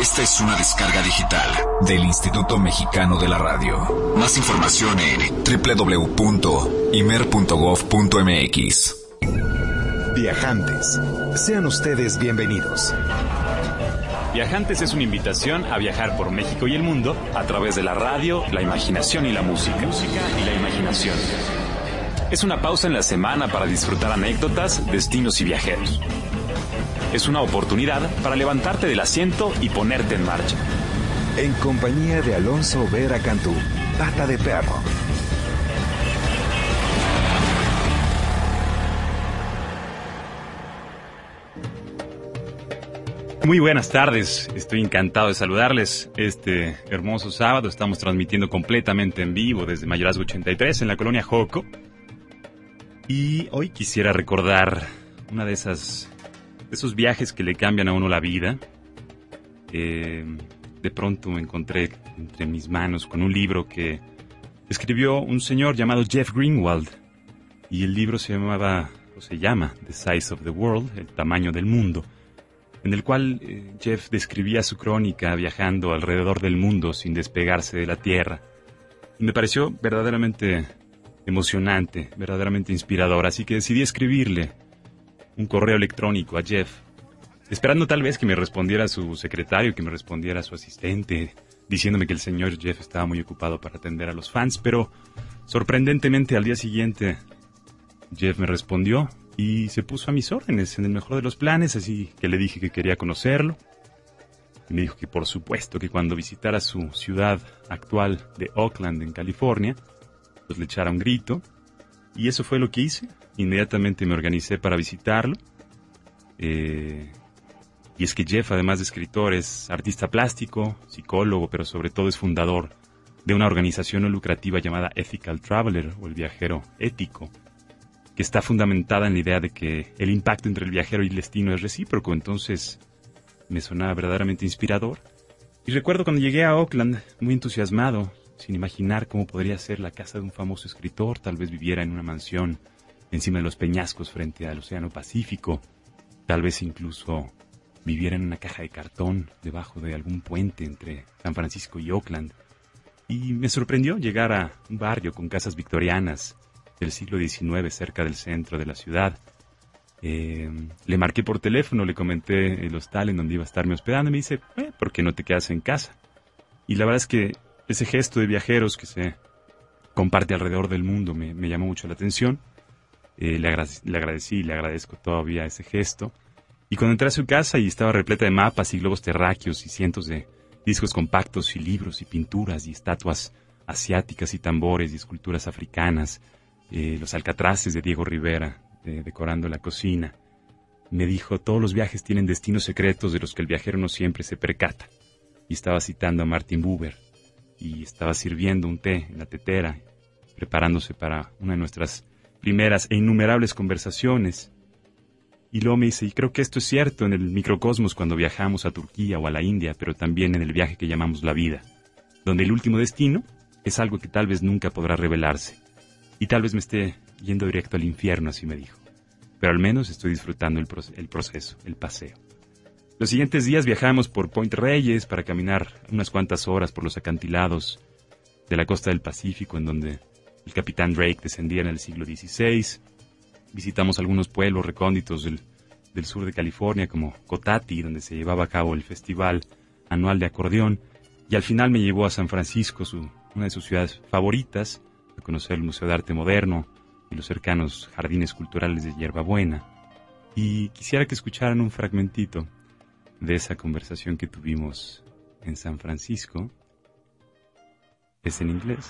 Esta es una descarga digital del Instituto Mexicano de la Radio. Más información en www.imer.gov.mx. Viajantes, sean ustedes bienvenidos. Viajantes es una invitación a viajar por México y el mundo a través de la radio, la imaginación y la música. Música y la imaginación. Es una pausa en la semana para disfrutar anécdotas, destinos y viajeros. Es una oportunidad para levantarte del asiento y ponerte en marcha. En compañía de Alonso Vera Cantú, pata de perro. Muy buenas tardes, estoy encantado de saludarles. Este hermoso sábado estamos transmitiendo completamente en vivo desde Mayorazgo 83 en la colonia Joco. Y hoy quisiera recordar una de esas esos viajes que le cambian a uno la vida. Eh, de pronto me encontré entre mis manos con un libro que escribió un señor llamado Jeff Greenwald y el libro se llamaba o se llama The Size of the World, el tamaño del mundo en el cual eh, Jeff describía su crónica viajando alrededor del mundo sin despegarse de la Tierra. Me pareció verdaderamente emocionante, verdaderamente inspirador, así que decidí escribirle un correo electrónico a Jeff, esperando tal vez que me respondiera su secretario, que me respondiera su asistente, diciéndome que el señor Jeff estaba muy ocupado para atender a los fans, pero sorprendentemente al día siguiente Jeff me respondió y se puso a mis órdenes en el mejor de los planes, así que le dije que quería conocerlo. Y me dijo que por supuesto que cuando visitara su ciudad actual de Oakland, en California, pues le echara un grito. Y eso fue lo que hice. Inmediatamente me organicé para visitarlo. Eh, y es que Jeff, además de escritor, es artista plástico, psicólogo, pero sobre todo es fundador de una organización no lucrativa llamada Ethical Traveler, o el viajero ético, que está fundamentada en la idea de que el impacto entre el viajero y el destino es recíproco. Entonces me sonaba verdaderamente inspirador. Y recuerdo cuando llegué a Oakland, muy entusiasmado, sin imaginar cómo podría ser la casa de un famoso escritor, tal vez viviera en una mansión encima de los peñascos frente al Océano Pacífico, tal vez incluso viviera en una caja de cartón debajo de algún puente entre San Francisco y Oakland. Y me sorprendió llegar a un barrio con casas victorianas, del siglo XIX cerca del centro de la ciudad. Eh, le marqué por teléfono, le comenté el hostal en donde iba a estarme hospedando y me dice, eh, ¿por qué no te quedas en casa? Y la verdad es que ese gesto de viajeros que se comparte alrededor del mundo me, llamó mucho la atención. Eh, le, le agradecí y le agradezco todavía ese gesto. Y cuando entré a su casa y estaba repleta de mapas y globos terráqueos y cientos de discos compactos y libros y pinturas y estatuas asiáticas y tambores y esculturas africanas eh, los alcatraces de Diego Rivera, decorando la cocina. Me dijo, todos los viajes tienen destinos secretos de los que el viajero no siempre se percata. Y estaba citando a Martin Buber. Y estaba sirviendo un té en la tetera, preparándose para una de nuestras primeras e innumerables conversaciones. Y luego me dice, y creo que esto es cierto en el microcosmos cuando viajamos a Turquía o a la India, pero también en el viaje que llamamos la vida, donde el último destino es algo que tal vez nunca podrá revelarse y tal vez me esté yendo directo al infierno, así me dijo. Pero al menos estoy disfrutando el, proceso, el paseo. Los siguientes días viajamos por Point Reyes para caminar unas cuantas horas por los acantilados de la costa del Pacífico, en donde el capitán Drake descendía en el siglo XVI. Visitamos algunos pueblos recónditos del, sur de California, como Cotati, donde se llevaba a cabo el festival anual de acordeón. Y al final me llevó a San Francisco, su, una de sus ciudades favoritas, a conocer el Museo de Arte Moderno y los cercanos jardines culturales de Hierbabuena. Y quisiera que escucharan un fragmentito de esa conversación que tuvimos en San Francisco. Es en inglés.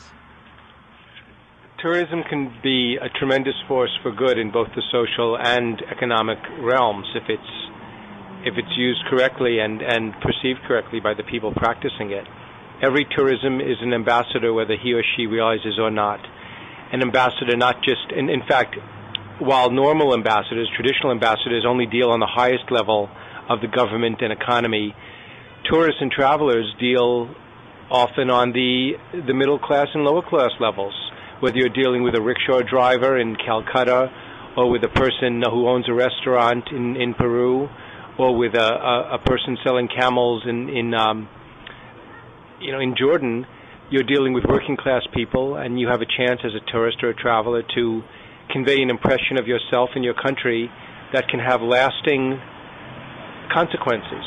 Tourism can be a tremendous force for good in both the social and economic realms if it's if it's used correctly and, and perceived correctly by the people practicing it. every tourism is an ambassador, whether he or she realizes or not. An ambassador, not just, in, in fact, while normal ambassadors, traditional ambassadors, only deal on the highest level of the government and economy, tourists and travelers deal often on the the middle class and lower class levels. Whether you're dealing with a rickshaw driver in Calcutta, or with a person who owns a restaurant in in Peru, or with a, a, a person selling camels in in um, you know in Jordan, you're dealing with working class people, and you have a chance as a tourist or a traveler to convey an impression of yourself and your country that can have lasting consequences.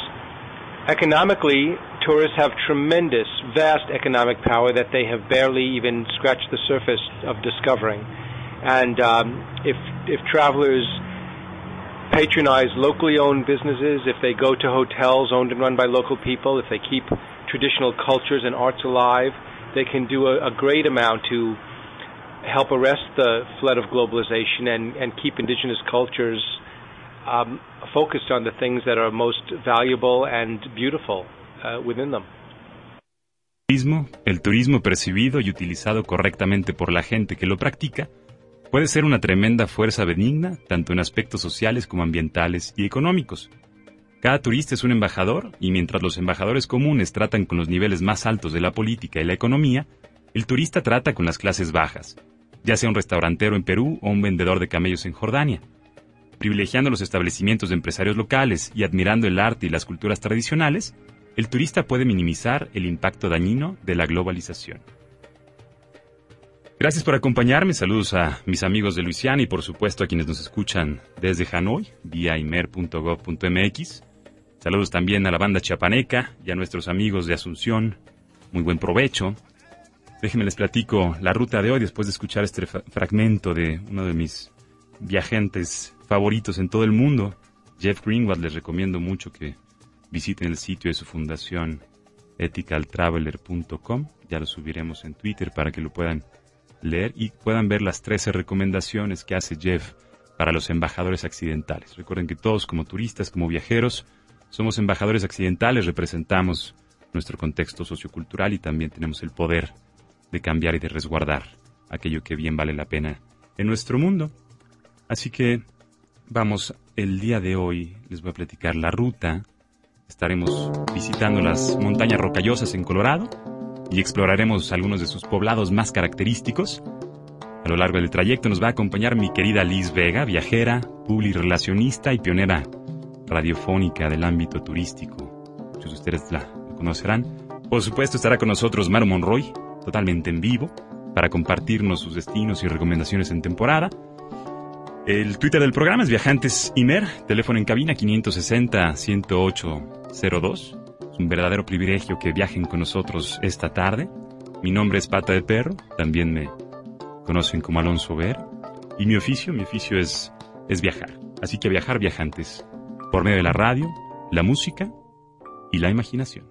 Economically, tourists have tremendous, vast economic power that they have barely even scratched the surface of discovering. And um, if if travelers patronize locally owned businesses, if they go to hotels owned and run by local people, if they keep traditional cultures and arts alive, they can do a, a great amount to help arrest the flood of globalization and, and keep indigenous cultures um, focused on the things that are most valuable and beautiful within them. El turismo percibido y utilizado correctamente por la gente que lo practica puede ser una tremenda fuerza benigna tanto en aspectos sociales como ambientales y económicos. Cada turista es un embajador y mientras los embajadores comunes tratan con los niveles más altos de la política y la economía, el turista trata con las clases bajas, ya sea un restaurantero en Perú o un vendedor de camellos en Jordania. Privilegiando los establecimientos de empresarios locales y admirando el arte y las culturas tradicionales, el turista puede minimizar el impacto dañino de la globalización. Gracias por acompañarme, saludos a mis amigos de Luisiana y por supuesto a quienes nos escuchan desde Hanoi, vía imer.gov.mx. Saludos también a la banda chiapaneca y a nuestros amigos de Asunción. Muy buen provecho. Déjenme les platico la ruta de hoy después de escuchar este fragmento de uno de mis viajantes favoritos en todo el mundo, Jeff Greenwald. Les recomiendo mucho que visiten el sitio de su fundación ethicaltraveler.com. Ya lo subiremos en Twitter para que lo puedan leer y puedan ver las 13 recomendaciones que hace Jeff para los embajadores accidentales. Recuerden que todos como turistas, como viajeros, somos embajadores accidentales, representamos nuestro contexto sociocultural y también tenemos el poder de cambiar y de resguardar aquello que bien vale la pena en nuestro mundo. Así que vamos, el día de hoy les voy a platicar la ruta. Estaremos visitando las montañas rocallosas en Colorado y exploraremos algunos de sus poblados más característicos. A lo largo del trayecto nos va a acompañar mi querida Liz Vega, viajera, relacionista y pionera radiofónica del ámbito turístico. Muchos de ustedes la conocerán. Por supuesto estará con nosotros Maru Monroy, totalmente en vivo, para compartirnos sus destinos y recomendaciones en temporada. El Twitter del programa es Viajantes Imer, teléfono en cabina 560-10802. Es un verdadero privilegio que viajen con nosotros esta tarde. Mi nombre es Pata de Perro, también me conocen como Alonso Ver. Y mi oficio, mi oficio es, es viajar. Así que viajar viajantes, por medio de la radio, la música y la imaginación.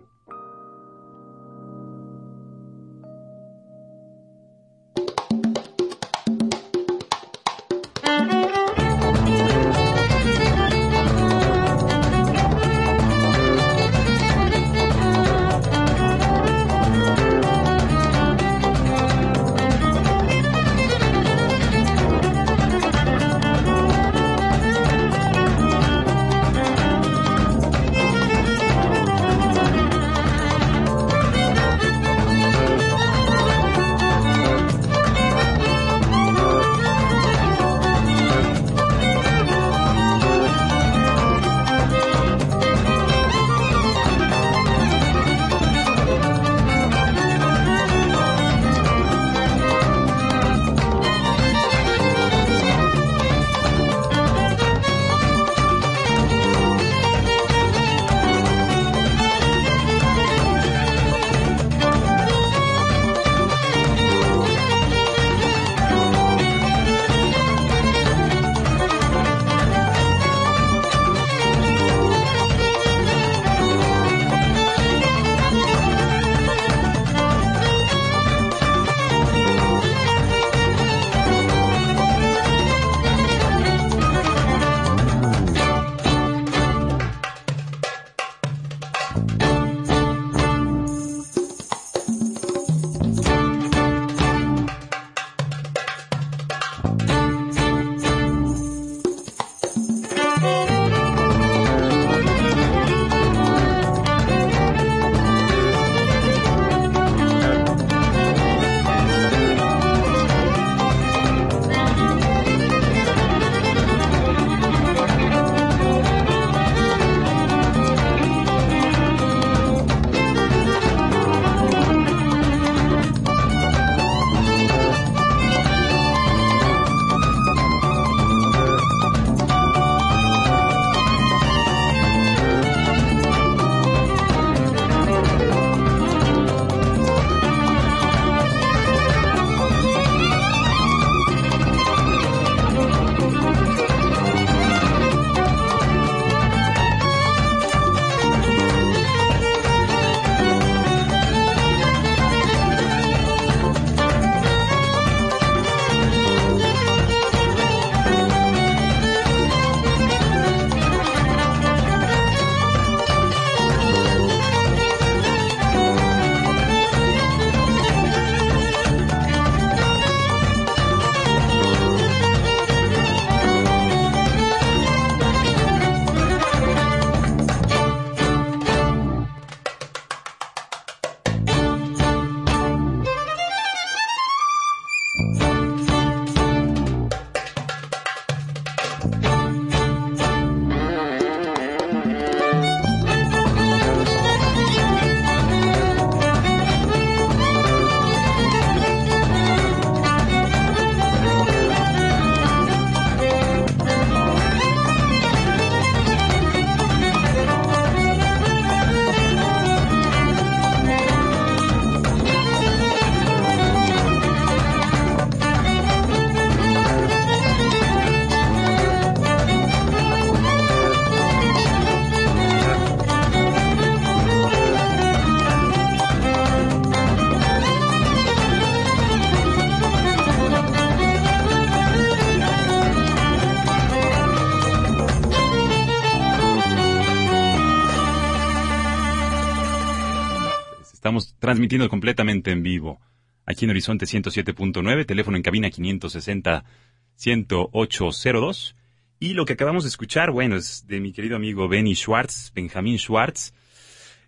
Transmitiendo completamente en vivo. Aquí en Horizonte 107.9, teléfono en cabina 560-10802. Y lo que acabamos de escuchar, bueno, es de mi querido amigo Benny Schwartz, Benjamin Schwartz.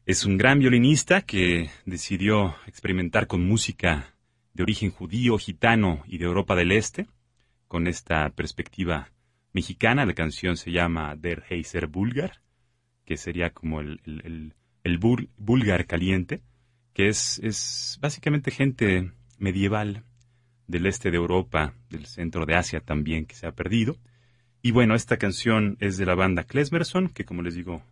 Es un gran violinista que decidió experimentar con música de origen judío, gitano y de Europa del Este, con esta perspectiva mexicana. La canción se llama Der Heiser Bulgar, que sería como el, el, el, caliente, que es, es básicamente gente medieval del este de Europa, del centro de Asia también, que se ha perdido. Y bueno, esta canción es de la banda Klesmerson, que como les digo,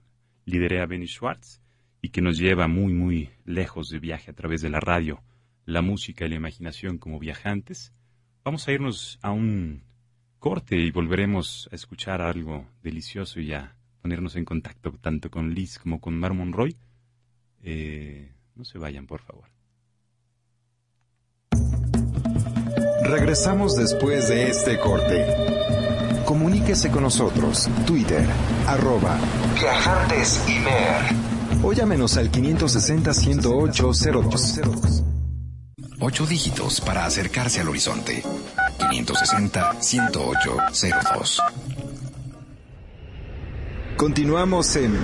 lideré a Benny Schwartz y que nos lleva muy, muy lejos de viaje a través de la radio, la música y la imaginación como viajantes. Vamos a irnos a un corte y volveremos a escuchar algo delicioso y a ponernos en contacto tanto con Liz como con Mar Monroy. Eh, no se vayan, por favor. Regresamos después de este corte. Comuníquese con nosotros. Twitter, arroba Viajantes O llámenos al 560-108-02. Ocho dígitos para acercarse al horizonte. 560-108-02. Continuamos en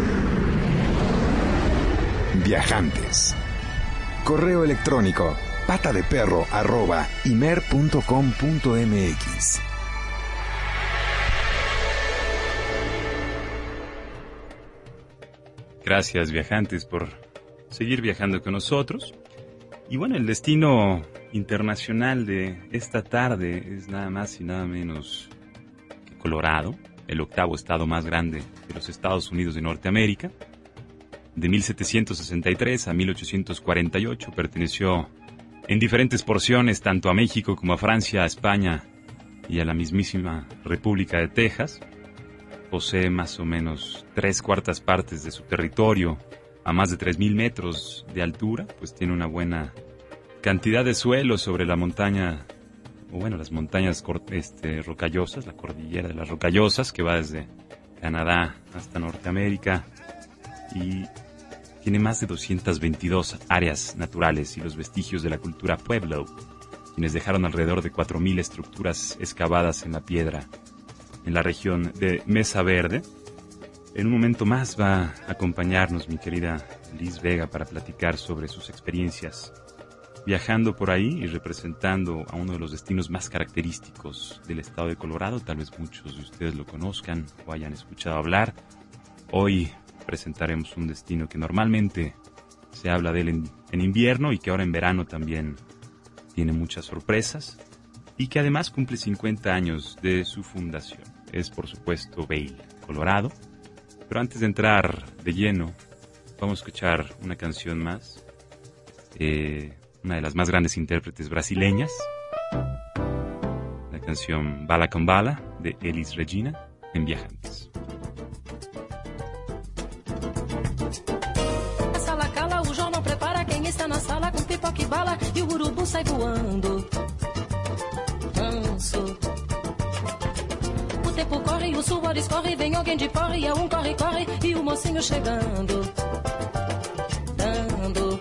Viajantes. Correo electrónico pata de perro arroba imer.com.mx. Gracias viajantes por seguir viajando con nosotros. Y bueno, el destino internacional de esta tarde es nada más y nada menos que Colorado, el octavo estado más grande de los Estados Unidos de Norteamérica. De 1763 a 1848 perteneció en diferentes porciones tanto a México como a Francia, a España y a la mismísima República de Texas. Posee más o menos tres cuartas partes de su territorio a más de 3.000 metros de altura, pues tiene una buena cantidad de suelo sobre la montaña, o bueno, las montañas este, rocallosas, la cordillera de las rocallosas, que va desde Canadá hasta Norteamérica, y tiene más de 222 áreas naturales y los vestigios de la cultura Pueblo, quienes dejaron alrededor de 4.000 estructuras excavadas en la piedra en la región de Mesa Verde. En un momento más va a acompañarnos mi querida Liz Vega para platicar sobre sus experiencias viajando por ahí y representando a uno de los destinos más característicos del estado de Colorado. Tal vez muchos de ustedes lo conozcan o hayan escuchado hablar. Hoy presentaremos un destino que normalmente se habla de él en, invierno y que ahora en verano también tiene muchas sorpresas y que además cumple 50 años de su fundación. Es por supuesto Vail, Colorado. Pero antes de entrar de lleno, vamos a escuchar una canción más, eh, una de las más grandes intérpretes brasileñas, la canción Bala con Bala de Elis Regina en Viajantes. Sai voando. Manso. O tempo corre o suor escorre, vem alguém de porre, e é um corre, corre, e o mocinho chegando. Dando.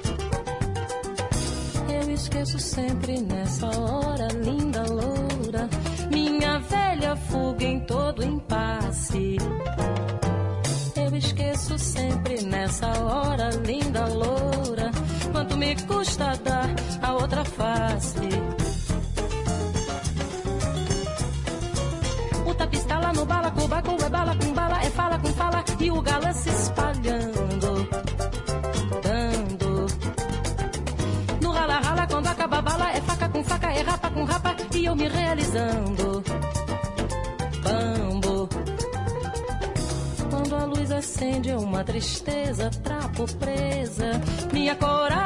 Eu esqueço sempre nessa hora, linda loura, minha velha fuga em todo impasse. Eu esqueço sempre nessa hora, linda loura quanto me custa dar a outra face. O tapista lá no bala, cubaco é bala com bala, é fala com fala e o galã se espalhando. Dando. No rala rala, quando acaba a bala, é faca com faca, é rapa com rapa e eu me realizando. Bambo. Quando a luz acende é uma tristeza, trapo presa. Minha coragem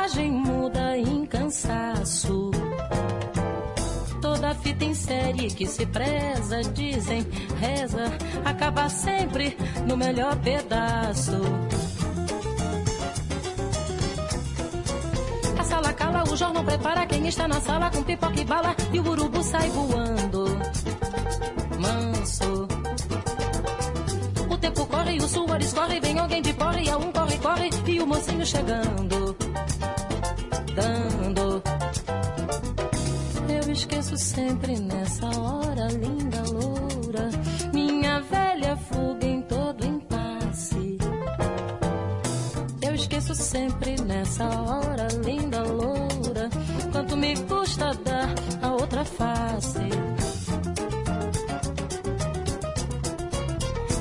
série que se preza, dizem, reza, acaba sempre no melhor pedaço. A sala cala, o jornal prepara quem está na sala com pipoca e bala e o urubu sai voando. Manso corre, o suor escorre, vem alguém de porre, é um corre, corre, e o mocinho chegando. dando. Esqueço sempre nessa hora, linda loura, minha velha fuga em todo impasse. Eu esqueço sempre nessa hora, linda loura, quanto me custa dar a outra face.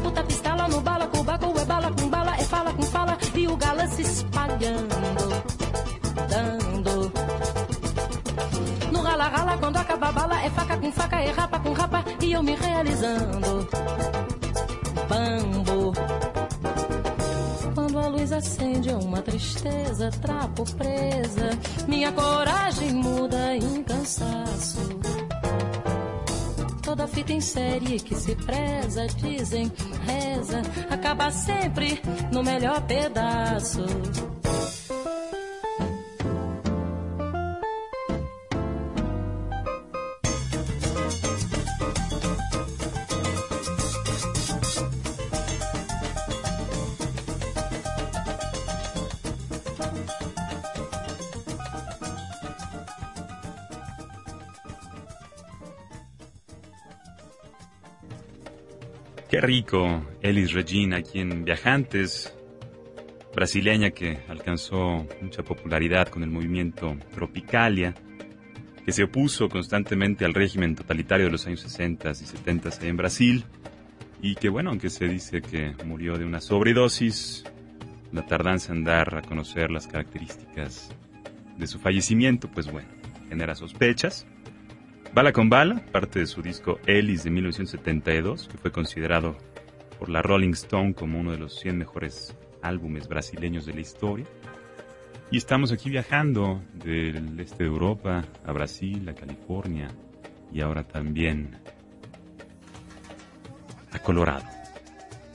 Puta pistola no bala, com baco, é bala com bala, é fala com fala, e o galã se espalhando, realizando. Bambo. Quando a luz acende, uma tristeza, trapo presa, minha coragem muda em cansaço. Toda fita em série que se preza, dizem, reza, acaba sempre no melhor pedaço. Qué rico, Elis Regina, quien Viajantes, brasileña que alcanzó mucha popularidad con el movimiento Tropicalia, que se opuso constantemente al régimen totalitario de los años 60 y 70 en Brasil, y que bueno, aunque se dice que murió de una sobredosis, la tardanza en dar a conocer las características de su fallecimiento, pues bueno, genera sospechas. Bala con Bala, parte de su disco Ellis de 1972, que fue considerado por la Rolling Stone como uno de los 100 mejores álbumes brasileños de la historia. Y estamos aquí viajando del este de Europa a Brasil, a California y ahora también a Colorado.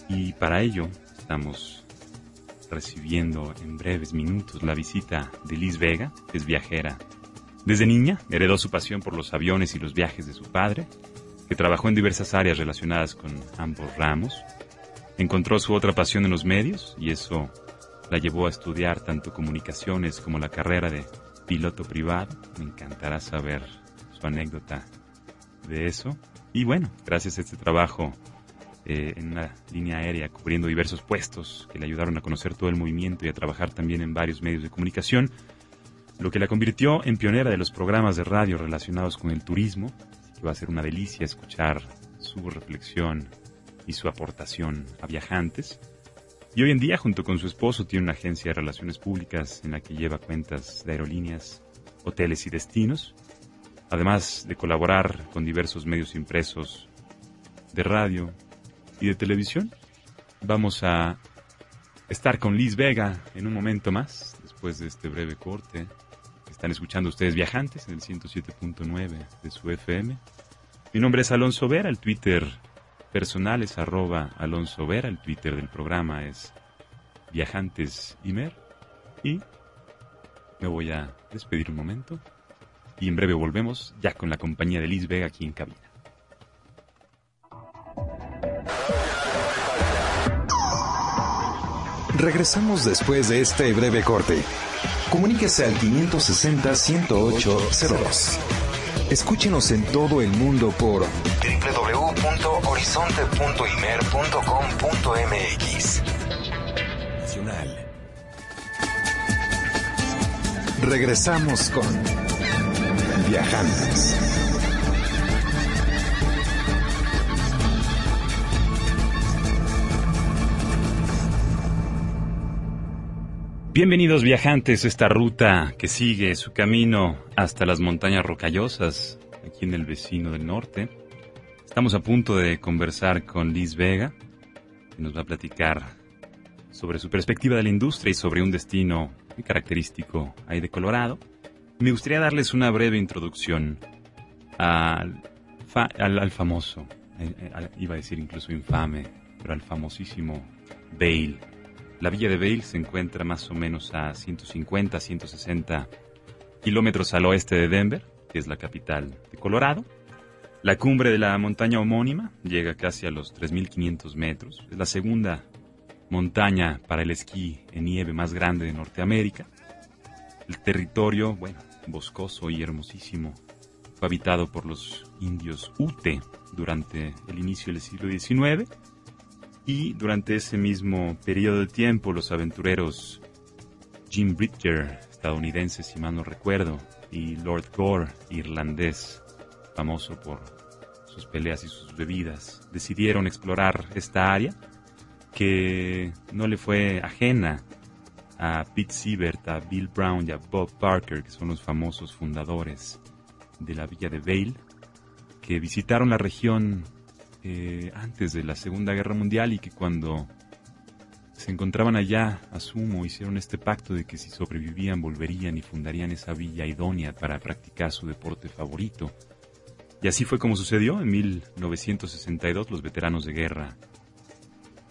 Y para ello estamos recibiendo en breves minutos la visita de Liz Vega, que es viajera desde niña heredó su pasión por los aviones y los viajes de su padre, que trabajó en diversas áreas relacionadas con ambos ramos. Encontró su otra pasión en los medios y eso la llevó a estudiar tanto comunicaciones como la carrera de piloto privado. Me encantará saber su anécdota de eso. Y bueno, gracias a este trabajo eh, en una línea aérea cubriendo diversos puestos que le ayudaron a conocer todo el movimiento y a trabajar también en varios medios de comunicación, lo que la convirtió en pionera de los programas de radio relacionados con el turismo, que va a ser una delicia escuchar su reflexión y su aportación a viajantes. Y hoy en día, junto con su esposo, tiene una agencia de relaciones públicas en la que lleva cuentas de aerolíneas, hoteles y destinos, además de colaborar con diversos medios impresos de radio y de televisión. Vamos a estar con Liz Vega en un momento más, después de este breve corte. Están escuchando ustedes Viajantes en el 107.9 de su FM. Mi nombre es Alonso Vera, el Twitter personal es arroba Alonso Vera, el Twitter del programa es Viajantes Imer. Y me voy a despedir un momento y en breve volvemos ya con la compañía de Liz Vega aquí en cabina. Regresamos después de este breve corte. Comuníquese al 560-10802. Escúchenos en todo el mundo por www.horizonte.imer.com.mx. Nacional. Regresamos con Viajantes. Bienvenidos viajantes a esta ruta que sigue su camino hasta las montañas rocallosas, aquí en el vecino del norte. Estamos a punto de conversar con Liz Vega, que nos va a platicar sobre su perspectiva de la industria y sobre un destino muy característico ahí de Colorado. Me gustaría darles una breve introducción al, al, famoso, eh, eh, iba a decir incluso infame, pero al famosísimo Bale la villa de Vail se encuentra más o menos a 150, 160 kilómetros al oeste de Denver, que es la capital de Colorado. La cumbre de la montaña homónima llega casi a los 3.500 metros. Es la segunda montaña para el esquí en nieve más grande de Norteamérica. El territorio, bueno, boscoso y hermosísimo, fue habitado por los indios Ute durante el inicio del siglo XIX y durante ese mismo periodo de tiempo los aventureros Jim Bridger, estadounidense si mal no recuerdo, y Lord Gore, irlandés, famoso por sus peleas y sus bebidas, decidieron explorar esta área que no le fue ajena a Pete Siebert, a Bill Brown y a Bob Parker, que son los famosos fundadores de la villa de Vale, que visitaron la región eh, antes de la Segunda Guerra Mundial y que cuando se encontraban allá, asumo, hicieron este pacto de que si sobrevivían volverían y fundarían esa villa idónea para practicar su deporte favorito. Y así fue como sucedió. En 1962 los veteranos de guerra,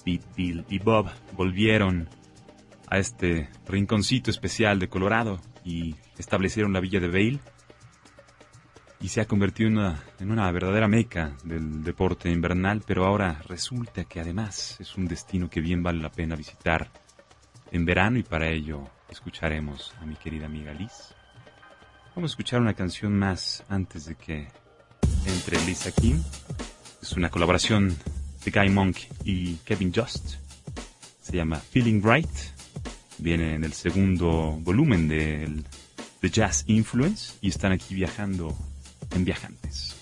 Pete, Bill y Bob, volvieron a este rinconcito especial de Colorado y establecieron la villa de Vail y se ha convertido en una, en una verdadera meca del deporte invernal, pero ahora resulta que además es un destino que bien vale la pena visitar en verano y para ello escucharemos a mi querida amiga Liz. Vamos a escuchar una canción más antes de que entre Lisa Kim. Es una colaboración de Guy Monk y Kevin Just. Se llama Feeling Right. Viene en el segundo volumen del The Jazz Influence y están aquí viajando en Viajantes.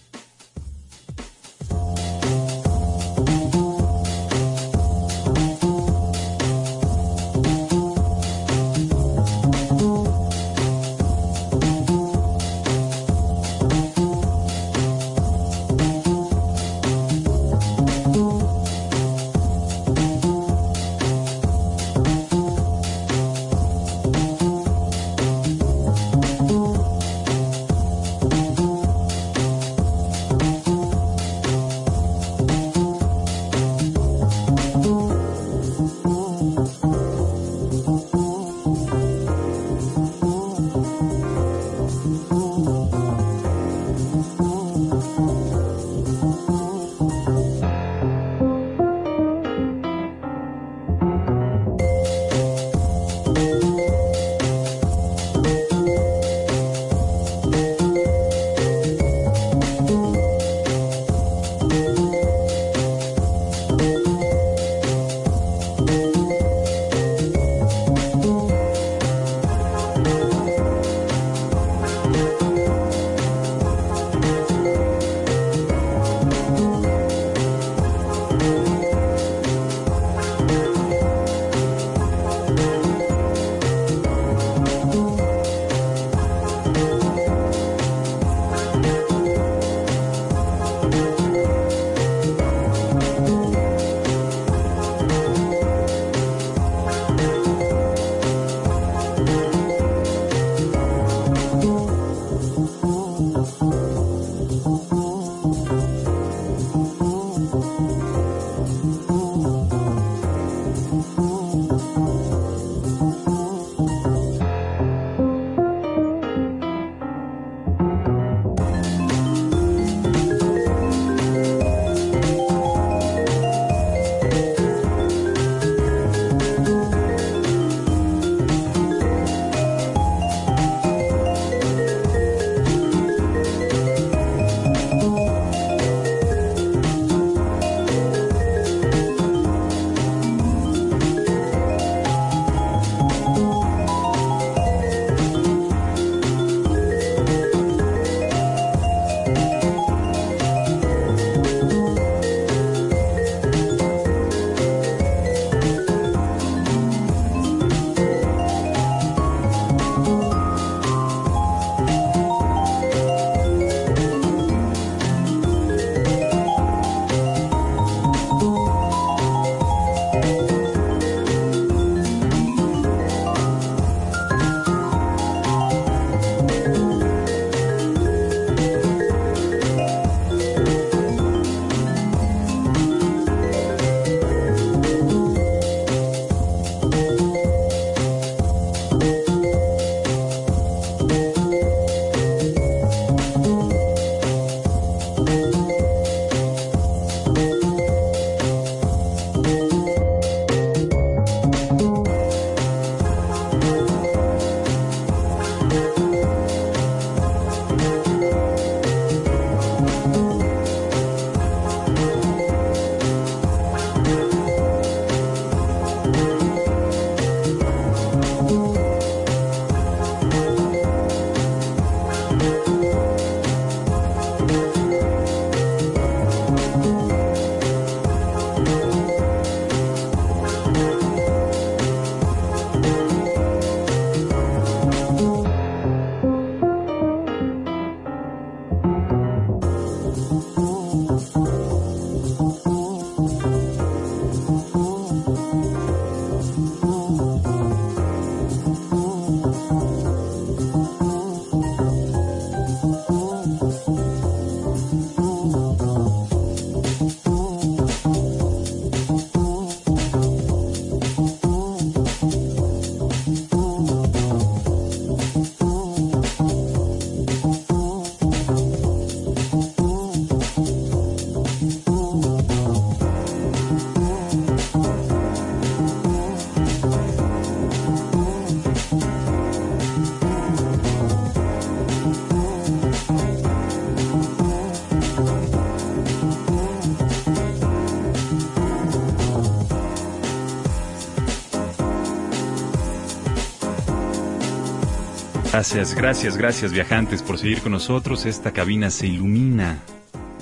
Gracias, gracias, gracias viajantes por seguir con nosotros. Esta cabina se ilumina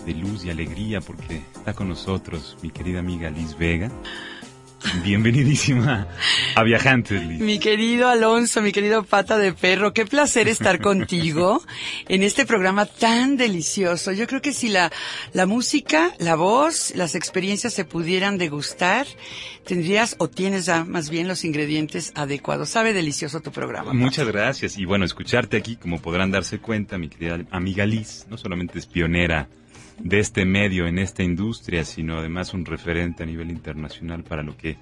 de luz y alegría porque está con nosotros mi querida amiga Liz Vega. Bienvenidísima a Viajantes, Liz. Mi querido Alonso, mi querido pata de perro, qué placer estar contigo en este programa tan delicioso. Yo creo que si la, la música, la voz, las experiencias se pudieran degustar, tendrías o tienes ya más bien los ingredientes adecuados. Sabe delicioso tu programa. Muchas gracias. Y bueno, escucharte aquí, como podrán darse cuenta, mi querida amiga Liz, no solamente es pionera de este medio, en esta industria, sino además un referente a nivel internacional para lo que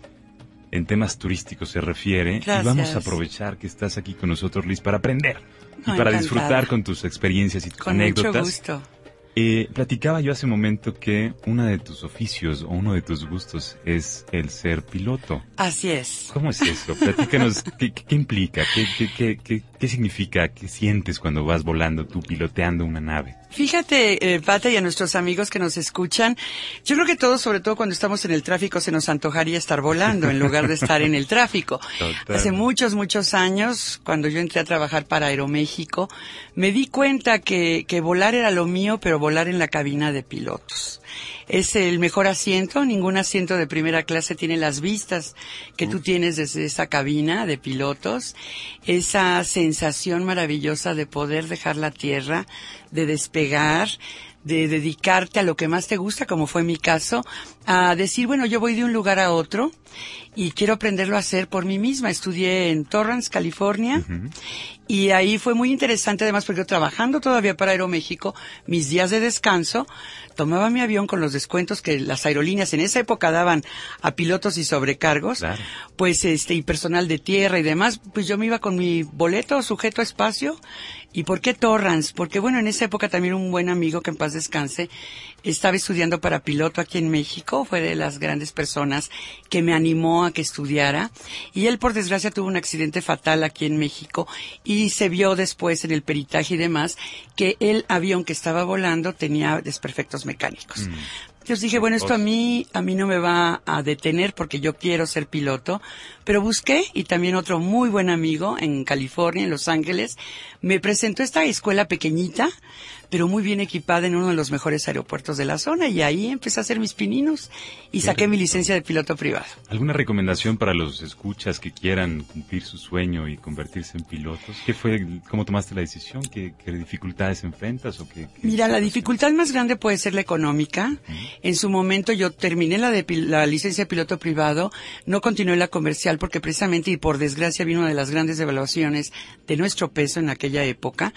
en temas turísticos se refiere. Y vamos a aprovechar que estás aquí con nosotros, Liz, para aprender y para disfrutar con tus experiencias y tus con anécdotas. Mucho gusto. Eh, platicaba yo hace un momento que uno de tus oficios o uno de tus gustos es el ser piloto. Así es. ¿Cómo es eso? Platícanos, ¿qué, qué implica? ¿Qué, qué, qué, qué significa? ¿Qué sientes cuando vas volando tú piloteando una nave? Fíjate, eh, Pata, y a nuestros amigos que nos escuchan, yo creo que todos, sobre todo cuando estamos en el tráfico, se nos antojaría estar volando en lugar de estar en el tráfico. Total. Hace muchos, muchos años, cuando yo entré a trabajar para Aeroméxico, me di cuenta que, que volar era lo mío, pero volar en la cabina de pilotos. Es el mejor asiento, ningún asiento de primera clase tiene las vistas que tú tienes desde esa cabina de pilotos, esa sensación maravillosa de poder dejar la tierra, de despegar, de dedicarte a lo que más te gusta, como fue mi caso, a decir, bueno, yo voy de un lugar a otro y quiero aprenderlo a hacer por mí misma. Estudié en Torrance, California, y ahí fue muy interesante además porque yo trabajando todavía para Aeroméxico, mis días de descanso, tomaba mi avión con los descuentos que las aerolíneas en esa época daban a pilotos y sobrecargos, Claro. pues este, y personal de tierra y demás, pues yo me iba con mi boleto sujeto a espacio. ¿Y por qué Torrance? Porque bueno, en esa época también un buen amigo que en paz descanse, estaba estudiando para piloto aquí en México, fue de las grandes personas que me animó a que estudiara, y él por desgracia tuvo un accidente fatal aquí en México, y se vio después en el peritaje y demás, que el avión que estaba volando tenía desperfectos mecánicos. Entonces dije, bueno, esto a mí, a mí no me va a detener porque yo quiero ser piloto, pero busqué y también otro muy buen amigo en California, en Los Ángeles, me presentó esta escuela pequeñita, pero muy bien equipada en uno de los mejores aeropuertos de la zona y ahí empecé a hacer mis pininos y saqué mi licencia de piloto privado. ¿Alguna recomendación para los escuchas que quieran cumplir su sueño y convertirse en pilotos? ¿Qué fue, cómo tomaste la decisión? ¿Qué, qué dificultades enfrentas? O qué, qué- Mira, la dificultad más grande puede ser la económica. En su momento yo terminé la, de, la licencia de piloto privado, no continué la comercial porque precisamente y por desgracia vino una de las grandes devaluaciones de nuestro peso en aquella época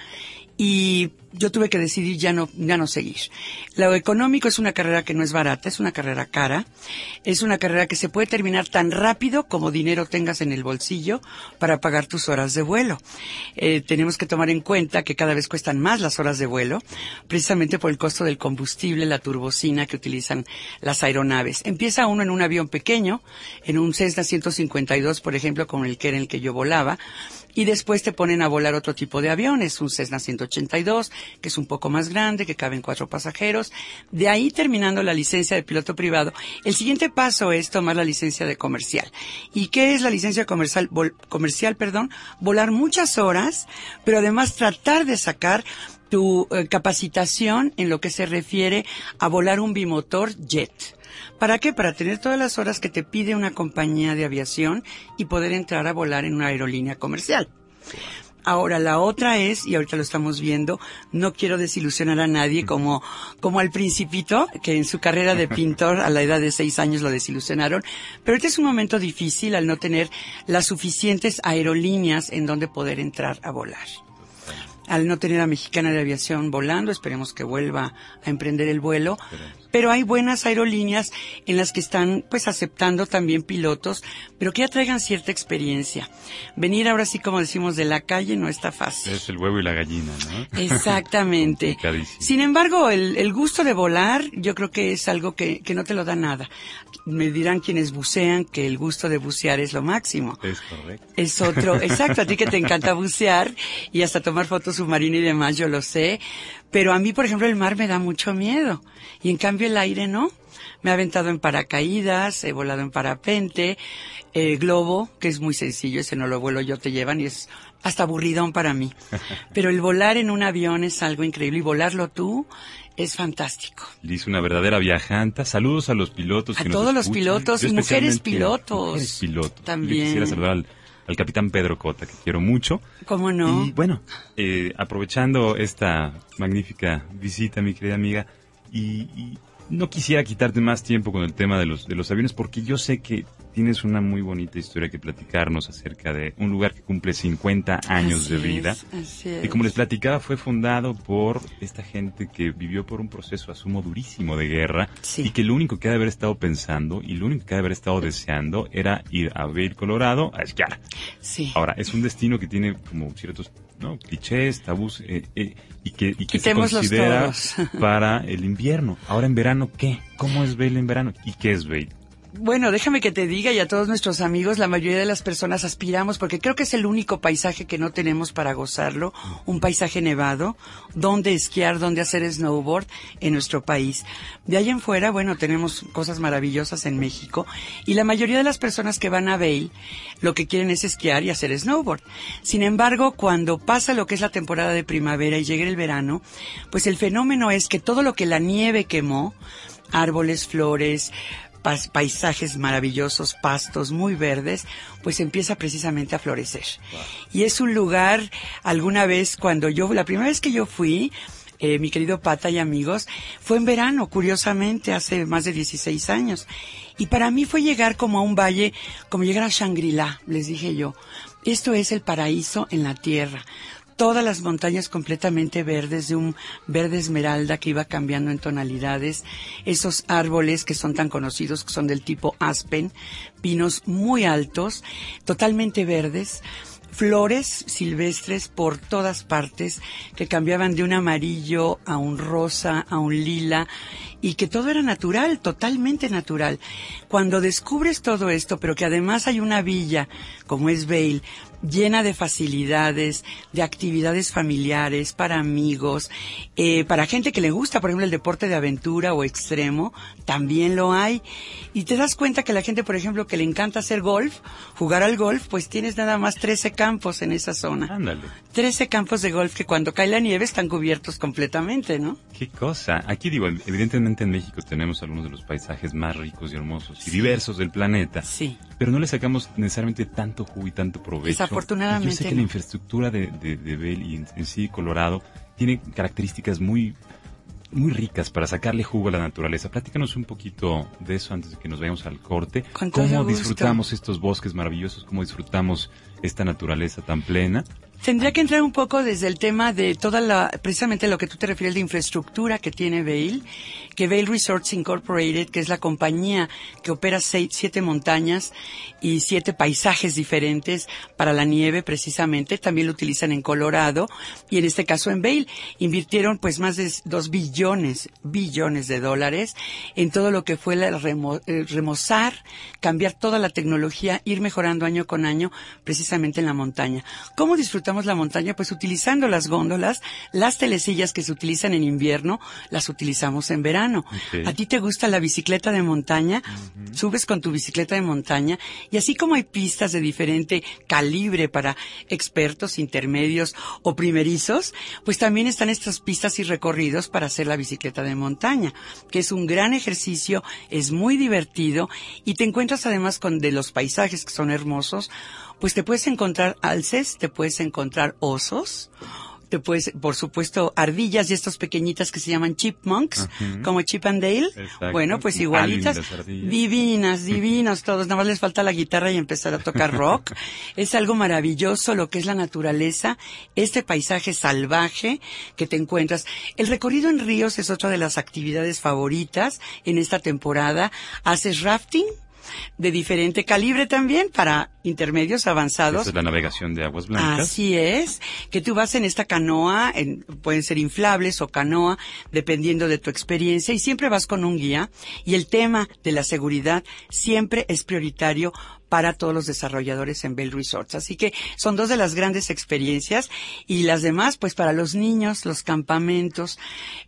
y yo tuve que decidir ya no, ya no seguir. Lo económico es una carrera que no es barata, es una carrera cara, es una carrera que se puede terminar tan rápido como dinero tengas en el bolsillo para pagar tus horas de vuelo. Eh, tenemos que tomar en cuenta que cada vez cuestan más las horas de vuelo, precisamente por el costo del combustible, la turbocina que utilizan las aeronaves. Empieza uno en un avión pequeño, en un Cessna 152, por ejemplo, con el que era el que yo volaba, y después te ponen a volar otro tipo de aviones, un Cessna 182, que es un poco más grande, que caben cuatro pasajeros. De ahí terminando la licencia de piloto privado, el siguiente paso es tomar la licencia de comercial. ¿Y qué es la licencia comercial? Comercial, perdón, volar muchas horas, pero además tratar de sacar tu eh, capacitación en lo que se refiere a volar un bimotor jet. ¿Para qué? Para tener todas las horas que te pide una compañía de aviación y poder entrar a volar en una aerolínea comercial. Ahora, la otra es, y ahorita lo estamos viendo, no quiero desilusionar a nadie como, como al principito, que en su carrera de pintor a la edad de seis años lo desilusionaron, pero este es un momento difícil al no tener las suficientes aerolíneas en donde poder entrar a volar al no tener a Mexicana de Aviación volando, esperemos que vuelva a emprender el vuelo. Pero hay buenas aerolíneas en las que están pues aceptando también pilotos, pero que ya traigan cierta experiencia. Venir ahora sí, como decimos, de la calle no está fácil. Es el huevo y la gallina, ¿no? Exactamente. Sin embargo, el, el gusto de volar, yo creo que es algo que, que no te lo da nada. Me dirán quienes bucean que el gusto de bucear es lo máximo. Es correcto. Es otro, exacto, a ti que te encanta bucear y hasta tomar fotos submarina y demás, yo lo sé. Pero a mí, por ejemplo, el mar me da mucho miedo. Y en cambio el aire no. Me he aventado en paracaídas, he volado en parapente, eh, globo, que es muy sencillo, ese no lo vuelo yo, te llevan y es hasta aburridón para mí. Pero el volar en un avión es algo increíble y volarlo tú es fantástico. Dice una verdadera viajanta. Saludos a los pilotos. A que nos todos los pilotos y mujeres pilotos. Mujeres pilotos. También. Yo quisiera saludar al, al capitán Pedro Cota, que quiero mucho. ¿Cómo no? Y bueno, eh, aprovechando esta magnífica visita, mi querida amiga, y, y no quisiera quitarte más tiempo con el tema de los, de los aviones, porque yo sé que tienes una muy bonita historia que platicarnos acerca de un lugar que cumple 50 años Así de es, vida. así Y como les es. platicaba, fue fundado por esta gente que vivió por un proceso, asumo, durísimo de guerra, Sí. y que lo único que ha de haber estado pensando y lo único que ha de haber estado deseando era ir a Vail, Colorado, a esquiar. Sí. Ahora, es un destino que tiene como ciertos ¿no? clichés, tabús, eh, eh, y que, y que se considera todos. para el invierno. Ahora, en verano, ¿qué? ¿Cómo es Vail en verano? ¿Y qué es Vail? Bueno, déjame que te diga y a todos nuestros amigos, la mayoría de las personas aspiramos, porque creo que es el único paisaje que no tenemos para gozarlo, un paisaje nevado, donde esquiar, donde hacer snowboard en nuestro país. De ahí en fuera, bueno, tenemos cosas maravillosas en México y la mayoría de las personas que van a Vail lo que quieren es esquiar y hacer snowboard. Sin embargo, cuando pasa lo que es la temporada de primavera y llega el verano, pues el fenómeno es que todo lo que la nieve quemó, árboles, flores, paisajes maravillosos, pastos muy verdes, pues empieza precisamente a florecer. Y es un lugar, alguna vez cuando yo, la primera vez que yo fui, eh, mi querido Pata y amigos, fue en verano, curiosamente, hace más de 16 años. Y para mí fue llegar como a un valle, como llegar a Shangri-La, les dije yo. Esto es el paraíso en la tierra todas las montañas completamente verdes, de un verde esmeralda que iba cambiando en tonalidades, esos árboles que son tan conocidos, que son del tipo aspen, pinos muy altos, totalmente verdes, flores silvestres por todas partes que cambiaban de un amarillo a un rosa, a un lila, y que todo era natural, totalmente natural. Cuando descubres todo esto, pero que además hay una villa, como es Vail, llena de facilidades, de actividades familiares, para amigos, eh, para gente que le gusta, por ejemplo, el deporte de aventura o extremo, también lo hay. Y te das cuenta que la gente, por ejemplo, que le encanta hacer golf, jugar al golf, pues tienes nada más 13 campos en esa zona. Ándale. 13 campos de golf que cuando cae la nieve están cubiertos completamente, ¿no? Qué cosa. Aquí digo, evidentemente en México tenemos algunos de los paisajes más ricos y hermosos y diversos del planeta. Sí. Pero no le sacamos necesariamente tanto jugo y tanto provecho. Desafortunadamente Yo sé que no. la infraestructura de, de, de Vail y en, en sí Colorado tiene características muy, muy ricas para sacarle jugo a la naturaleza. Platícanos un poquito de eso antes de que nos vayamos al corte. Con ¿Cómo disfrutamos estos bosques maravillosos? ¿Cómo disfrutamos esta naturaleza tan plena? Tendría que entrar un poco desde el tema de toda la, precisamente lo que tú te refieres de infraestructura que tiene Vail, que Vail Resorts Incorporated, que es la compañía que opera seis, siete montañas y siete paisajes diferentes para la nieve precisamente, también lo utilizan en Colorado y en este caso en Vail. Invirtieron pues más de dos billones, billones de dólares en todo lo que fue la remo- eh, remozar, cambiar toda la tecnología, ir mejorando año con año precisamente en la montaña. ¿Cómo disfrutamos la montaña? Pues utilizando las góndolas, las telesillas que se utilizan en invierno, las utilizamos en verano. ¿A ti te gusta la bicicleta de montaña? Subes con tu bicicleta de montaña y así como hay pistas de diferente calibre para expertos, intermedios o primerizos, pues también están estas pistas y recorridos para hacer la bicicleta de montaña, que es un gran ejercicio, es muy divertido y te encuentras además con de los paisajes que son hermosos, pues te puedes encontrar alces, te puedes encontrar osos, te puedes, por supuesto, ardillas y estos pequeñitas que se llaman chipmunks, como Chip and Dale. Exacto. Bueno, pues igualitas, divinas, divinos todos. Nada más les falta la guitarra y empezar a tocar rock. es algo maravilloso lo que es la naturaleza, este paisaje salvaje que te encuentras. El recorrido en ríos es otra de las actividades favoritas en esta temporada. Haces rafting de diferente calibre también para intermedios avanzados. Esa es la navegación de aguas blancas. Así es, que tú vas en esta canoa, en, pueden ser inflables o canoa, dependiendo de tu experiencia, y siempre vas con un guía, y el tema de la seguridad siempre es prioritario para todos los desarrolladores en Bell Resorts. Así que son dos de las grandes experiencias y las demás, pues para los niños, los campamentos.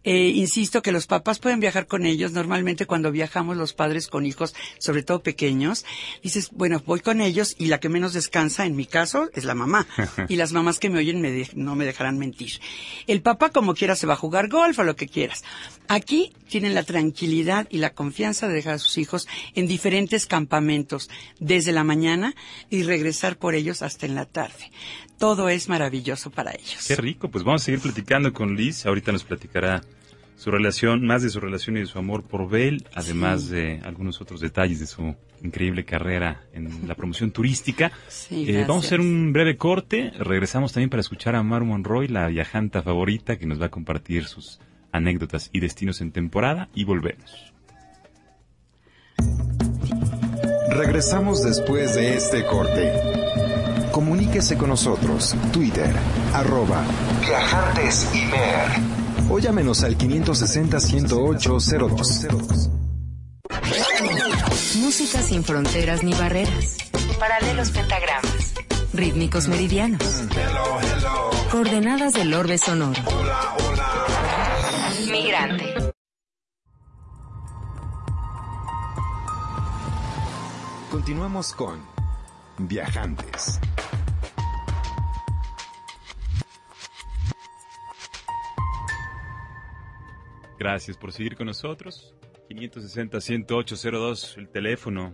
Eh, insisto que los papás pueden viajar con ellos. Normalmente cuando viajamos los padres con hijos, sobre todo pequeños, dices, bueno, voy con ellos y la que menos descansa, en mi caso, es la mamá. y las mamás que me oyen me no me dejarán mentir. El papá como quiera se va a jugar golf o lo que quieras. Aquí tienen la tranquilidad y la confianza de dejar a sus hijos en diferentes campamentos, desde la mañana y regresar por ellos hasta en la tarde. Todo es maravilloso para ellos. Qué rico, pues vamos a seguir platicando con Liz. Ahorita nos platicará su relación, más de su relación y de su amor por Bell, además de algunos otros detalles de su increíble carrera en la promoción turística. Eh, vamos a hacer un breve corte. Regresamos también para escuchar a Mar Monroy, la viajanta favorita, que nos va a compartir sus anécdotas y destinos en temporada y volvemos. Regresamos después de este corte. Comuníquese con nosotros, Twitter, arroba Viajantes Mer. O llámenos al 560-108-02. Música sin fronteras ni barreras. Paralelos pentagramas. Rítmicos meridianos. Coordenadas del orbe sonoro. Migrante. Continuamos con Viajantes. Gracias por seguir con nosotros. 560-10802, el teléfono,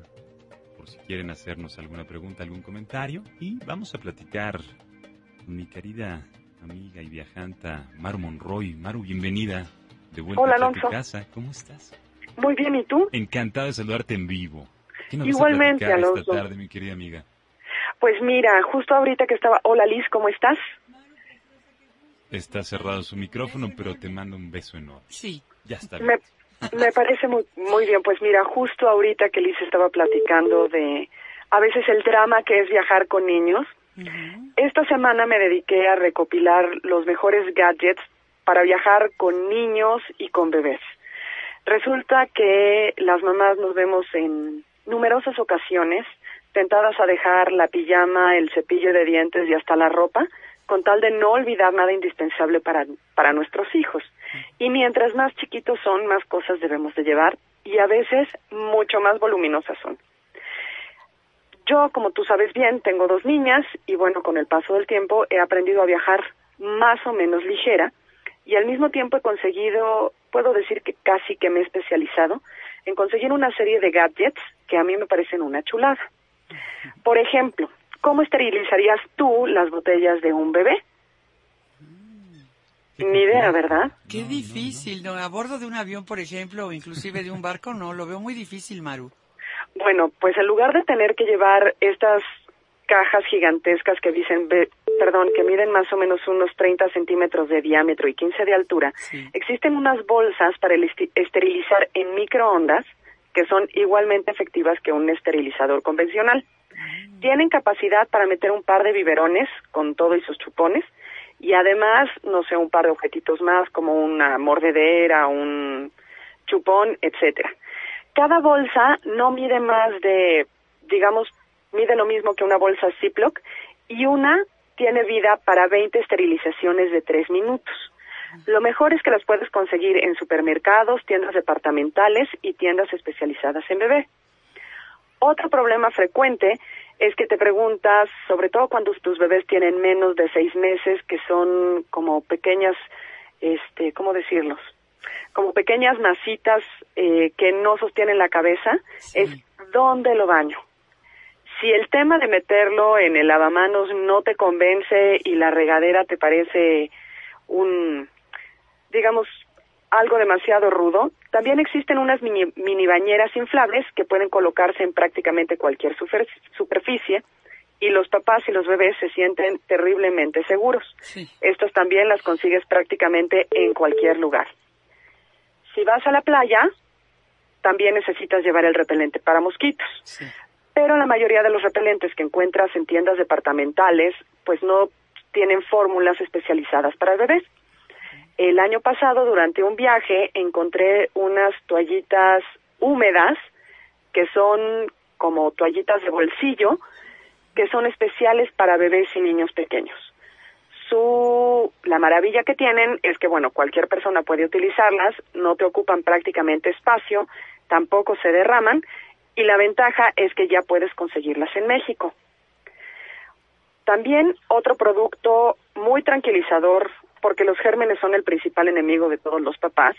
por si quieren hacernos alguna pregunta, algún comentario. Y vamos a platicar con mi querida amiga y viajanta Maru Monroy. Maru, bienvenida de vuelta a tu casa. ¿Cómo estás? Muy bien, ¿y tú? Encantado de saludarte en vivo. Igualmente, a, esta tarde, mi querida amiga? Pues mira, justo ahorita que estaba... Hola Liz, ¿cómo estás? Está cerrado su micrófono, pero te mando un beso enorme. Sí. Ya está. Me, me parece muy, muy bien. Pues mira, justo ahorita que Liz estaba platicando de a veces el drama que es viajar con niños, esta semana me dediqué a recopilar los mejores gadgets para viajar con niños y con bebés. Resulta que las mamás nos vemos en numerosas ocasiones tentadas a dejar la pijama, el cepillo de dientes y hasta la ropa, con tal de no olvidar nada indispensable para, para nuestros hijos. Y mientras más chiquitos son, más cosas debemos de llevar y a veces mucho más voluminosas son. Yo, como tú sabes bien, tengo dos niñas y bueno, con el paso del tiempo he aprendido a viajar más o menos ligera y al mismo tiempo he conseguido, puedo decir que casi que me he especializado en conseguir una serie de gadgets que a mí me parecen una chulada. Por ejemplo, ¿cómo esterilizarías tú las botellas de un bebé? Ni idea, ¿verdad? Qué difícil, ¿no? A bordo de un avión, por ejemplo, o inclusive de un barco, no, lo veo muy difícil, Maru. Bueno, pues en lugar de tener que llevar estas cajas gigantescas que dicen, perdón, que miden más o menos unos 30 centímetros de diámetro y 15 de altura, existen unas bolsas para esterilizar en microondas que son igualmente efectivas que un esterilizador convencional. Mm. Tienen capacidad para meter un par de biberones con todo y sus chupones y además, no sé, un par de objetitos más como una mordedera, un chupón, etcétera. Cada bolsa no mide más de, digamos, mide lo mismo que una bolsa Ziploc y una tiene vida para 20 esterilizaciones de 3 minutos. Lo mejor es que las puedes conseguir en supermercados, tiendas departamentales y tiendas especializadas en bebé. Otro problema frecuente es que te preguntas, sobre todo cuando tus bebés tienen menos de seis meses, que son como pequeñas, este, ¿cómo decirlos? Como pequeñas masitas eh, que no sostienen la cabeza, es ¿dónde lo baño? Si el tema de meterlo en el lavamanos no te convence y la regadera te parece un, digamos, algo demasiado rudo, también existen unas mini, bañeras inflables que pueden colocarse en prácticamente cualquier superficie y los papás y los bebés se sienten terriblemente seguros. Estas también las consigues prácticamente en cualquier lugar. Si vas a la playa, también necesitas llevar el repelente para mosquitos. pero la mayoría de los repelentes que encuentras en tiendas departamentales pues no tienen fórmulas especializadas para bebés. El año pasado, durante un viaje, encontré unas toallitas húmedas que son como toallitas de bolsillo, que son especiales para bebés y niños pequeños. Su, la maravilla que tienen es que, bueno, cualquier persona puede utilizarlas, no te ocupan prácticamente espacio, tampoco se derraman, y la ventaja es que ya puedes conseguirlas en México. También otro producto muy tranquilizador, porque los gérmenes son el principal enemigo de todos los papás,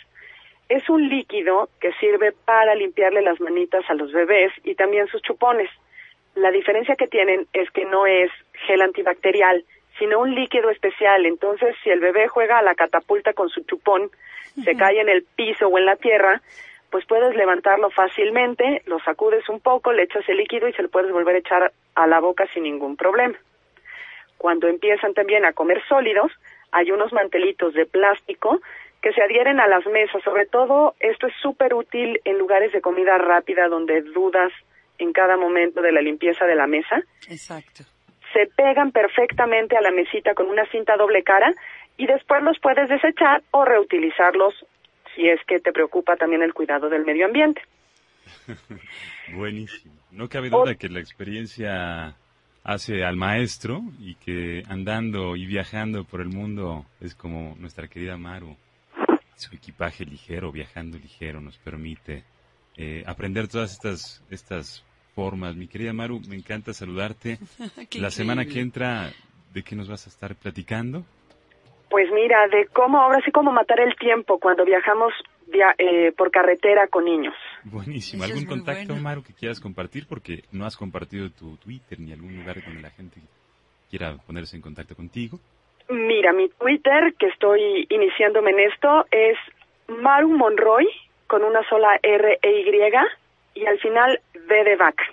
es un líquido que sirve para limpiarle las manitas a los bebés y también sus chupones. La diferencia que tienen es que no es gel antibacterial, sino un líquido especial. Entonces, si el bebé juega a la catapulta con su chupón, se cae en el piso o en la tierra, pues puedes levantarlo fácilmente, lo sacudes un poco, le echas el líquido y se lo puedes volver a echar a la boca sin ningún problema. Cuando empiezan también a comer sólidos, hay unos mantelitos de plástico que se adhieren a las mesas. Sobre todo, esto es súper útil en lugares de comida rápida donde dudas en cada momento de la limpieza de la mesa. Exacto. Se pegan perfectamente a la mesita con una cinta doble cara y después los puedes desechar o reutilizarlos si es que te preocupa también el cuidado del medio ambiente. Buenísimo. No cabe duda que la experiencia hace al maestro y que andando y viajando por el mundo es como nuestra querida Maru. Su equipaje ligero, viajando ligero, nos permite eh, aprender todas estas, estas formas. Mi querida Maru, me encanta saludarte. la semana que entra, ¿de qué nos vas a estar platicando? Pues mira, de cómo, ahora sí, cómo matar el tiempo cuando viajamos eh, por carretera con niños. Buenísimo. ¿Algún contacto, Maru, que quieras compartir? Porque no has compartido tu Twitter ni algún lugar donde la gente quiera ponerse en contacto contigo. Mira, mi Twitter, que estoy iniciándome en esto, es Maru Monroy, con una sola R e Y, y al final B de vaca.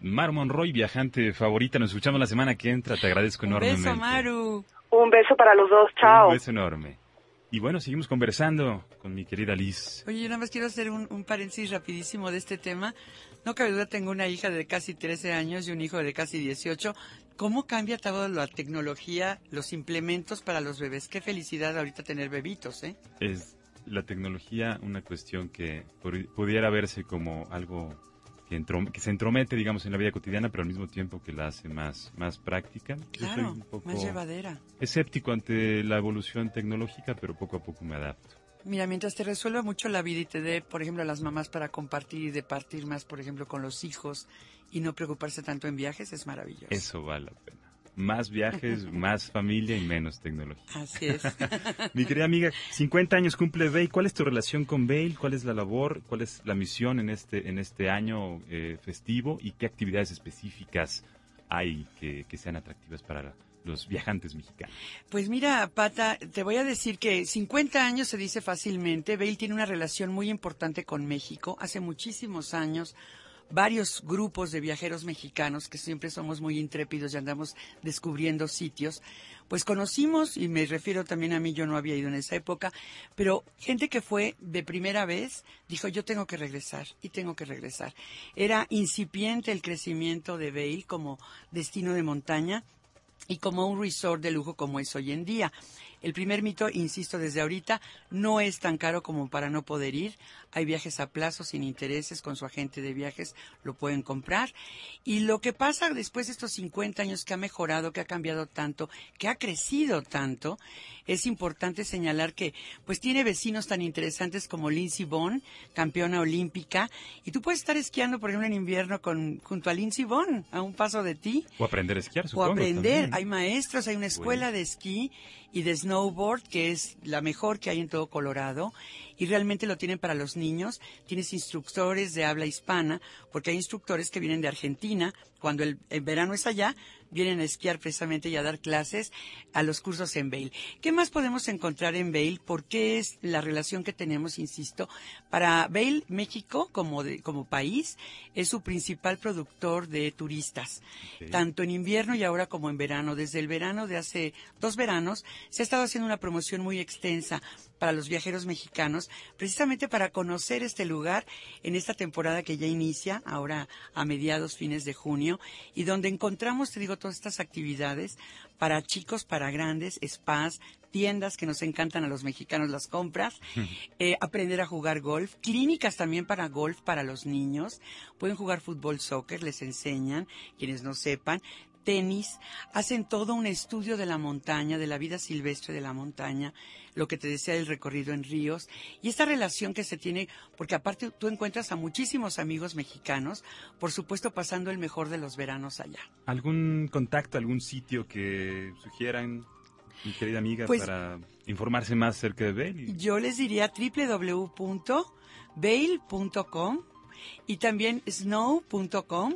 Maru Monroy, viajante favorita, nos escuchamos la semana que entra, te agradezco enormemente. Beso, Maru. Un beso para los dos, chao. Un beso enorme. Y bueno, seguimos conversando con mi querida Liz. Oye, yo nada más quiero hacer un, un, paréntesis rapidísimo de este tema. No cabe duda, tengo una hija de casi 13 años y un hijo de casi 18. ¿Cómo cambia toda la tecnología, los implementos para los bebés? Qué felicidad ahorita tener bebitos, ¿eh? Es la tecnología una cuestión que pudiera verse como algo que, se entromete, digamos, en la vida cotidiana, pero al mismo tiempo que la hace más, más práctica. Claro, más llevadera. Escéptico ante la evolución tecnológica, pero poco a poco me adapto. Mira, mientras te resuelva mucho la vida y te dé, por ejemplo, a las mamás para compartir y departir más, por ejemplo, con los hijos y no preocuparse tanto en viajes, es maravilloso. Eso vale la pena más viajes, más familia y menos tecnología. Así es. Mi querida amiga, 50 años cumple Bale. ¿Cuál es tu relación con Bale? ¿Cuál es la labor? ¿Cuál es la misión en este, en este año eh, festivo? ¿Y qué actividades específicas hay que, que sean atractivas para los viajantes mexicanos? Pues mira, Pata, te voy a decir que 50 años se dice fácilmente. Bale tiene una relación muy importante con México. Hace muchísimos años varios grupos de viajeros mexicanos que siempre somos muy intrépidos y andamos descubriendo sitios, pues conocimos, y me refiero también a mí, yo no había ido en esa época, pero gente que fue de primera vez dijo yo tengo que regresar y tengo que regresar. Era incipiente el crecimiento de Bale como destino de montaña y como un resort de lujo como es hoy en día. El primer mito, insisto desde ahorita, no es tan caro como para no poder ir. Hay viajes a plazo sin intereses, con su agente de viajes lo pueden comprar. Y lo que pasa después de estos 50 años que ha mejorado, que ha cambiado tanto, que ha crecido tanto, es importante señalar que pues tiene vecinos tan interesantes como Lindsey Vonn, campeona olímpica, y tú puedes estar esquiando, por ejemplo, en invierno con, junto a Lindsey Vonn, a un paso de ti. O aprender a esquiar, supongo. O aprender. Hay maestros, hay una escuela de esquí y de snowboard, que es la mejor que hay en todo Colorado, y realmente lo tienen para los niños. Tienes instructores de habla hispana, porque hay instructores que vienen de Argentina, cuando el, verano es allá, vienen a esquiar precisamente y a dar clases a los cursos en Vail. ¿Qué más podemos encontrar en Vail? ¿Por qué es la relación que tenemos, insisto? Para Vail, México como, como país es su principal productor de turistas, tanto en invierno y ahora como en verano. Desde el verano de hace dos veranos se ha estado haciendo una promoción muy extensa para los viajeros mexicanos, precisamente para conocer este lugar en esta temporada que ya inicia, ahora a mediados, fines de junio, y donde encontramos, te digo, todas estas actividades para chicos, para grandes, spas, tiendas que nos encantan a los mexicanos las compras, eh, aprender a jugar golf, clínicas también para golf para los niños, pueden jugar fútbol, soccer, les enseñan, quienes no sepan, tenis, hacen todo un estudio de la montaña, de la vida silvestre de la montaña, lo que te decía del recorrido en ríos, y esta relación que se tiene, porque aparte tú encuentras a muchísimos amigos mexicanos, por supuesto pasando el mejor de los veranos allá. ¿Algún contacto, algún sitio que sugieran, mi querida amiga, Pues- para informarse más acerca de Bell? Yo les diría www.bail.com y también snow.com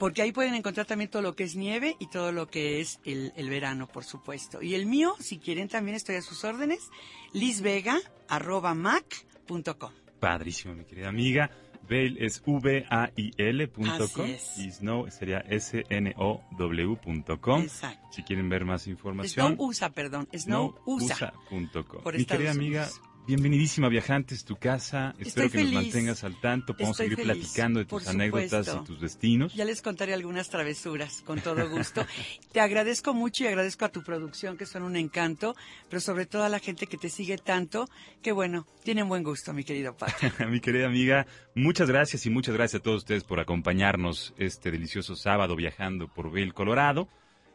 porque ahí pueden encontrar también todo lo que es nieve y todo lo que es el, el verano, por supuesto. Y el mío, si quieren, también estoy a sus órdenes, lisvega.mac.com. Padrísimo, mi querida amiga. Vail es V-A-I-L.com Así es. y Snow sería S-N-O-W.com. Exacto. Si quieren ver más información. Snow USA, perdón, Snow USA. Por Mi querida amiga. Bienvenidísima Viajantes, tu casa. Espero que nos mantengas al tanto. Podemos Estoy seguir feliz, platicando de tus anécdotas y tus destinos. Ya les contaré algunas travesuras, con todo gusto. te agradezco mucho y agradezco a tu producción, que son un encanto, pero sobre todo a la gente que te sigue tanto, que bueno, tienen buen gusto, mi querido Paco. Mi querida amiga, muchas gracias y muchas gracias a todos ustedes por acompañarnos este delicioso sábado viajando por Vail, Colorado.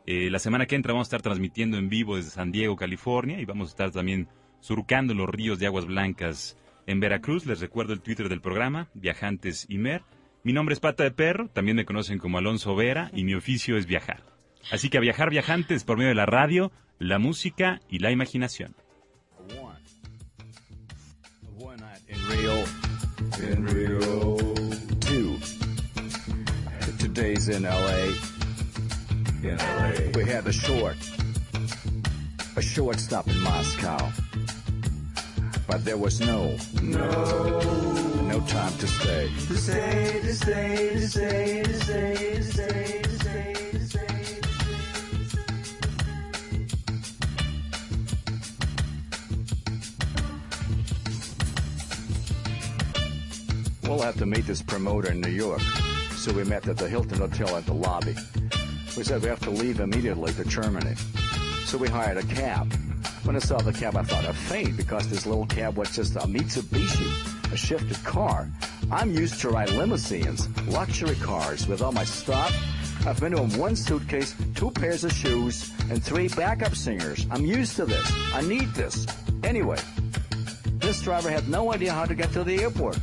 Eh, la semana que entra vamos a estar transmitiendo en vivo desde San Diego, California, y vamos a estar también surcando los ríos de aguas blancas en Veracruz. Les recuerdo el Twitter del programa, Viajantes Imer. Mi nombre es Pata de Perro, también me conocen como Alonso Vera, y mi oficio es viajar. Así que a viajar viajantes por medio de la radio, la música y la imaginación. Today's in LA. In LA. We had a short. A short stop in Moscow. But there was no. No. No time to stay. To stay, to stay, to stay, to stay, to stay, to stay. We'll have to meet this promoter in New York. So we met at the Hilton Hotel at the lobby. We said we have to leave immediately to Germany. So we hired a cab. When I saw the cab, I thought I'd faint because this little cab was just a Mitsubishi, a shifted car. I'm used to ride limousines, luxury cars with all my stuff. I've been on one suitcase, two pairs of shoes, and three backup singers. I'm used to this. I need this. Anyway, this driver had no idea how to get to the airport.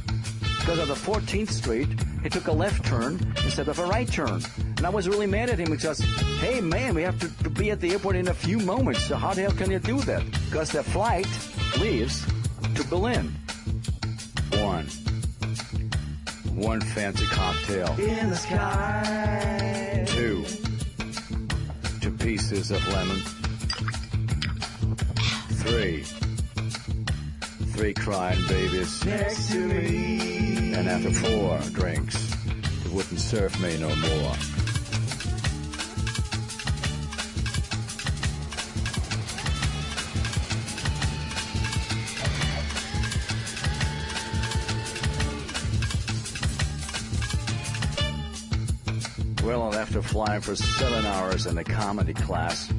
Because on the 14th Street, he took a left turn instead of a right turn. And I was really mad at him because, hey man, we have to, to be at the airport in a few moments. So how the hell can you do that? Because the flight leaves to Berlin. One. One fancy cocktail. In the sky. Two. Two pieces of lemon. Three. Three crying babies. Next to me. And after four drinks, it wouldn't serve me no more. Flying for seven hours in the comedy class,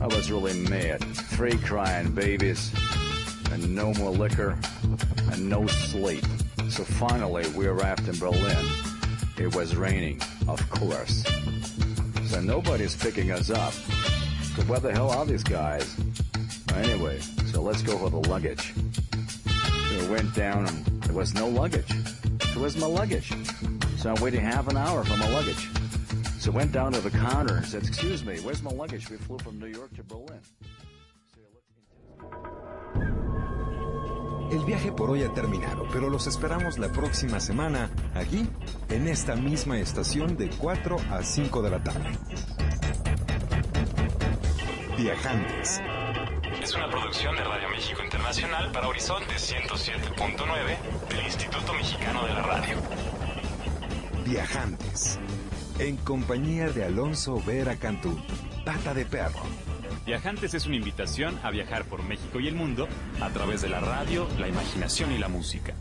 I was really mad. Three crying babies, and no more liquor, and no sleep. So finally, we arrived in Berlin. It was raining, of course. So nobody's picking us up. So where the hell are these guys? Anyway, so let's go for the luggage. So we went down and there was no luggage. So where's my luggage? So I'm waiting half an hour for my luggage. So went down to the counter and said, excuse me, where's my luggage? We flew from New York to Berlin. El viaje por hoy ha terminado, pero los esperamos la próxima semana, aquí, en esta misma estación de 4 a 5 de la tarde. Viajantes. Es una producción de Radio México Internacional para Horizonte 107.9 del Instituto Mexicano de la Radio. Viajantes. En compañía de Alonso Vera Cantú, Pata de Perro. Viajantes es una invitación a viajar por México y el mundo a través de la radio, la imaginación y la música.